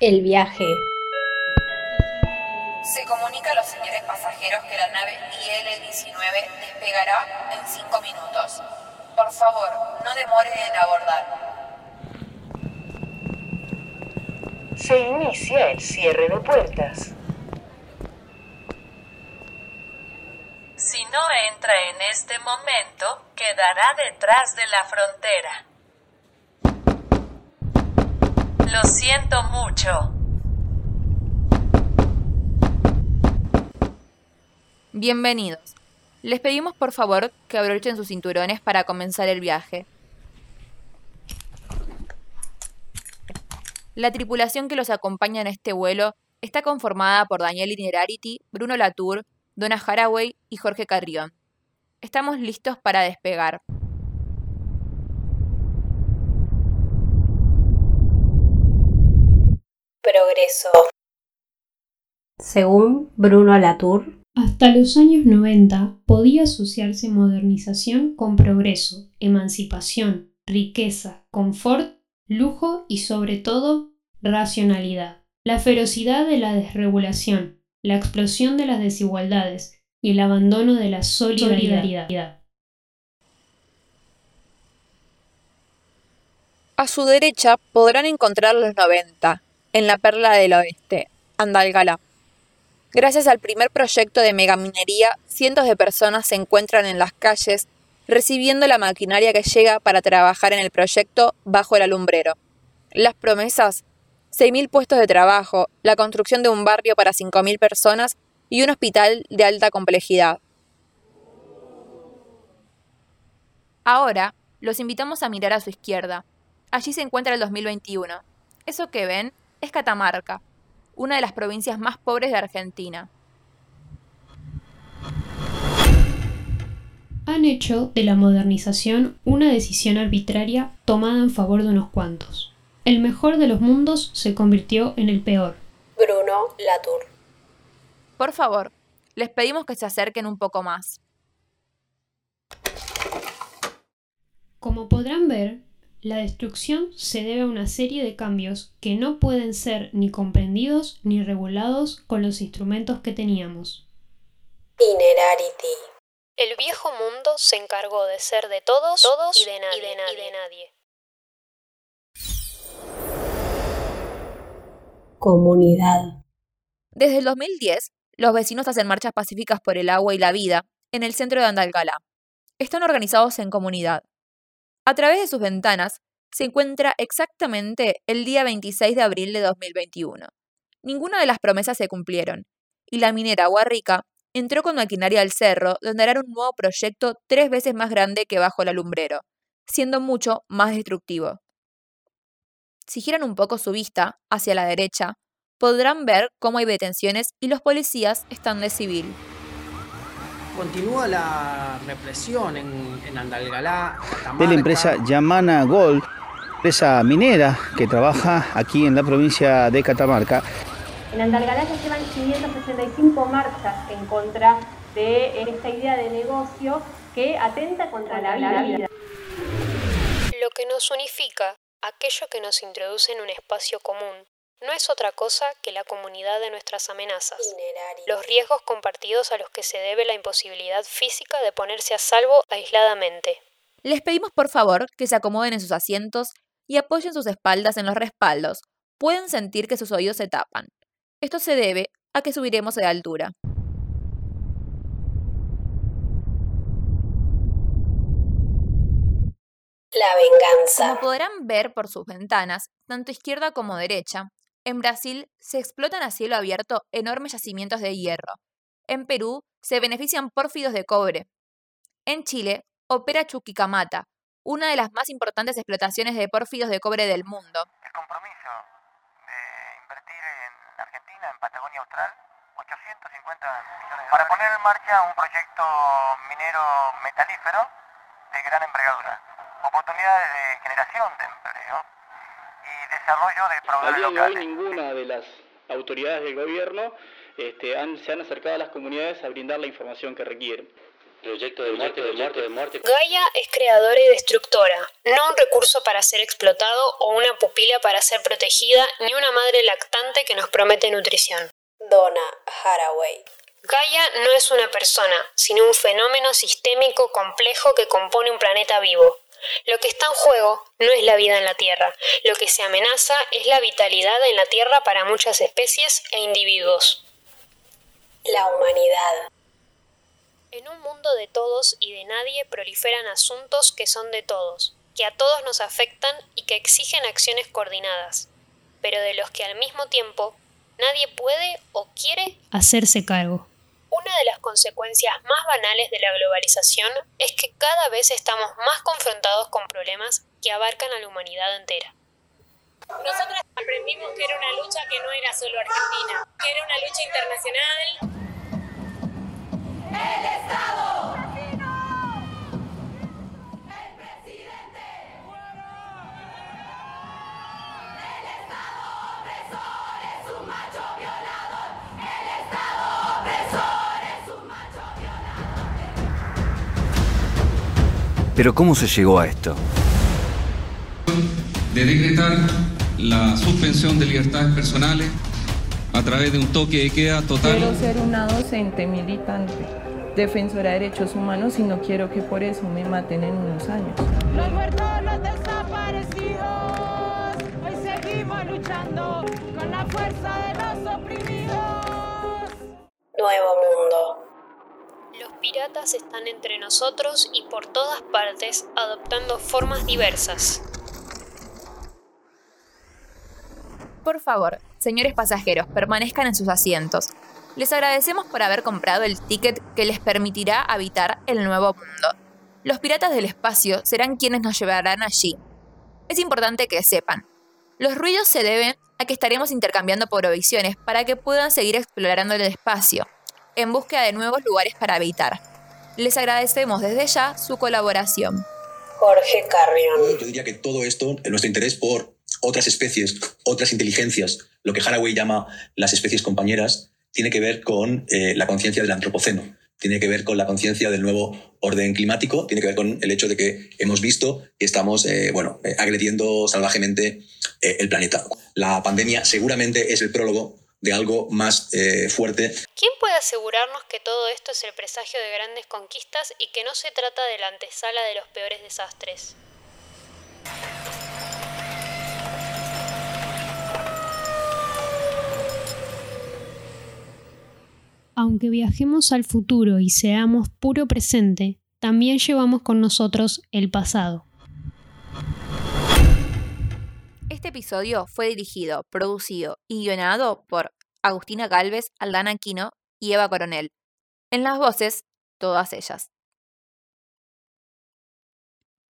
El viaje. Se comunica a los señores pasajeros que la nave IL-19 despegará en 5 minutos. Por favor, no demoren en abordar. Se inicia el cierre de puertas. Si no entra en este momento, quedará detrás de la frontera. Lo siento mucho. Bienvenidos. Les pedimos por favor que abrochen sus cinturones para comenzar el viaje. La tripulación que los acompaña en este vuelo está conformada por Daniel Inerarity, Bruno Latour, Donna Haraway y Jorge Carrión. Estamos listos para despegar. Progreso. Según Bruno Latour, hasta los años 90 podía asociarse modernización con progreso, emancipación, riqueza, confort, lujo y sobre todo racionalidad. La ferocidad de la desregulación, la explosión de las desigualdades y el abandono de la solidaridad. A su derecha podrán encontrar los 90, en la perla del oeste, Andalgalá. Gracias al primer proyecto de megaminería, cientos de personas se encuentran en las calles recibiendo la maquinaria que llega para trabajar en el proyecto bajo el alumbrero. Las promesas, 6.000 puestos de trabajo, la construcción de un barrio para 5.000 personas y un hospital de alta complejidad. Ahora, los invitamos a mirar a su izquierda. Allí se encuentra el 2021. Eso que ven es Catamarca, una de las provincias más pobres de Argentina. Han hecho de la modernización una decisión arbitraria tomada en favor de unos cuantos. El mejor de los mundos se convirtió en el peor. Bruno Latour. Por favor, les pedimos que se acerquen un poco más. Como podrán ver, la destrucción se debe a una serie de cambios que no pueden ser ni comprendidos ni regulados con los instrumentos que teníamos. Inerarity. El viejo mundo se encargó de ser de todos, todos y, de nadie, y de nadie. Comunidad. Desde el 2010, los vecinos hacen marchas pacíficas por el agua y la vida en el centro de Andalgalá. Están organizados en comunidad. A través de sus ventanas se encuentra exactamente el día 26 de abril de 2021. Ninguna de las promesas se cumplieron, y la minera Rica entró con maquinaria al cerro, donde hará un nuevo proyecto tres veces más grande que bajo el alumbrero, siendo mucho más destructivo. Si giran un poco su vista hacia la derecha, podrán ver cómo hay detenciones y los policías están de civil. Continúa la represión en, en Andalgalá. De la empresa Yamana Gold, empresa minera que trabaja aquí en la provincia de Catamarca. En Andalgalá se llevan 565 marchas en contra de esta idea de negocio que atenta contra la vida. Lo que nos unifica, aquello que nos introduce en un espacio común, no es otra cosa que la comunidad de nuestras amenazas, los riesgos compartidos a los que se debe la imposibilidad física de ponerse a salvo aisladamente. Les pedimos por favor que se acomoden en sus asientos y apoyen sus espaldas en los respaldos. Pueden sentir que sus oídos se tapan. Esto se debe a que subiremos de altura. La venganza. Como podrán ver por sus ventanas, tanto izquierda como derecha, en Brasil se explotan a cielo abierto enormes yacimientos de hierro. En Perú se benefician pórfidos de cobre. En Chile opera Chuquicamata, una de las más importantes explotaciones de pórfidos de cobre del mundo. El compromiso de invertir en Argentina, en Patagonia Austral, 850 millones de para poner en marcha un proyecto minero metalífero de gran envergadura. Oportunidades de generación de empleo desarrollo de proveedores Al hoy ninguna de las autoridades del gobierno este, se han acercado a las comunidades a brindar la información que requieren. Proyecto de muerte, de muerte, de muerte. Gaia es creadora y destructora, no un recurso para ser explotado o una pupila para ser protegida, ni una madre lactante que nos promete nutrición. Donna Haraway. Gaia no es una persona, sino un fenómeno sistémico complejo que compone un planeta vivo. Lo que está en juego no es la vida en la Tierra, lo que se amenaza es la vitalidad en la Tierra para muchas especies e individuos. La humanidad. En un mundo de todos y de nadie proliferan asuntos que son de todos, que a todos nos afectan y que exigen acciones coordinadas, pero de los que al mismo tiempo nadie puede o quiere hacerse cargo. Una de las consecuencias más banales de la globalización es que cada vez estamos más confrontados con problemas que abarcan a la humanidad entera. Nosotros aprendimos que era una lucha que no era solo argentina, que era una lucha internacional. ¡El Estado! Pero ¿cómo se llegó a esto? De decretar la suspensión de libertades personales a través de un toque de queda total. Quiero ser una docente militante, defensora de derechos humanos y no quiero que por eso me maten en unos años. Los muertos, los desaparecidos, hoy seguimos luchando con la fuerza de los oprimidos. Nuevo mundo. Piratas están entre nosotros y por todas partes adoptando formas diversas. Por favor, señores pasajeros, permanezcan en sus asientos. Les agradecemos por haber comprado el ticket que les permitirá habitar el nuevo mundo. Los piratas del espacio serán quienes nos llevarán allí. Es importante que sepan, los ruidos se deben a que estaremos intercambiando provisiones para que puedan seguir explorando el espacio, en búsqueda de nuevos lugares para habitar. Les agradecemos desde ya su colaboración. Jorge Carrión. Yo diría que todo esto, nuestro interés por otras especies, otras inteligencias, lo que Haraway llama las especies compañeras, tiene que ver con eh, la conciencia del antropoceno, tiene que ver con la conciencia del nuevo orden climático, tiene que ver con el hecho de que hemos visto que estamos eh, bueno, eh, agrediendo salvajemente eh, el planeta. La pandemia seguramente es el prólogo de algo más eh, fuerte. ¿Quién puede asegurarnos que todo esto es el presagio de grandes conquistas y que no se trata de la antesala de los peores desastres? Aunque viajemos al futuro y seamos puro presente, también llevamos con nosotros el pasado. Este episodio fue dirigido, producido y guionado por Agustina Galvez, Aldana Aquino y Eva Coronel. En las voces, todas ellas.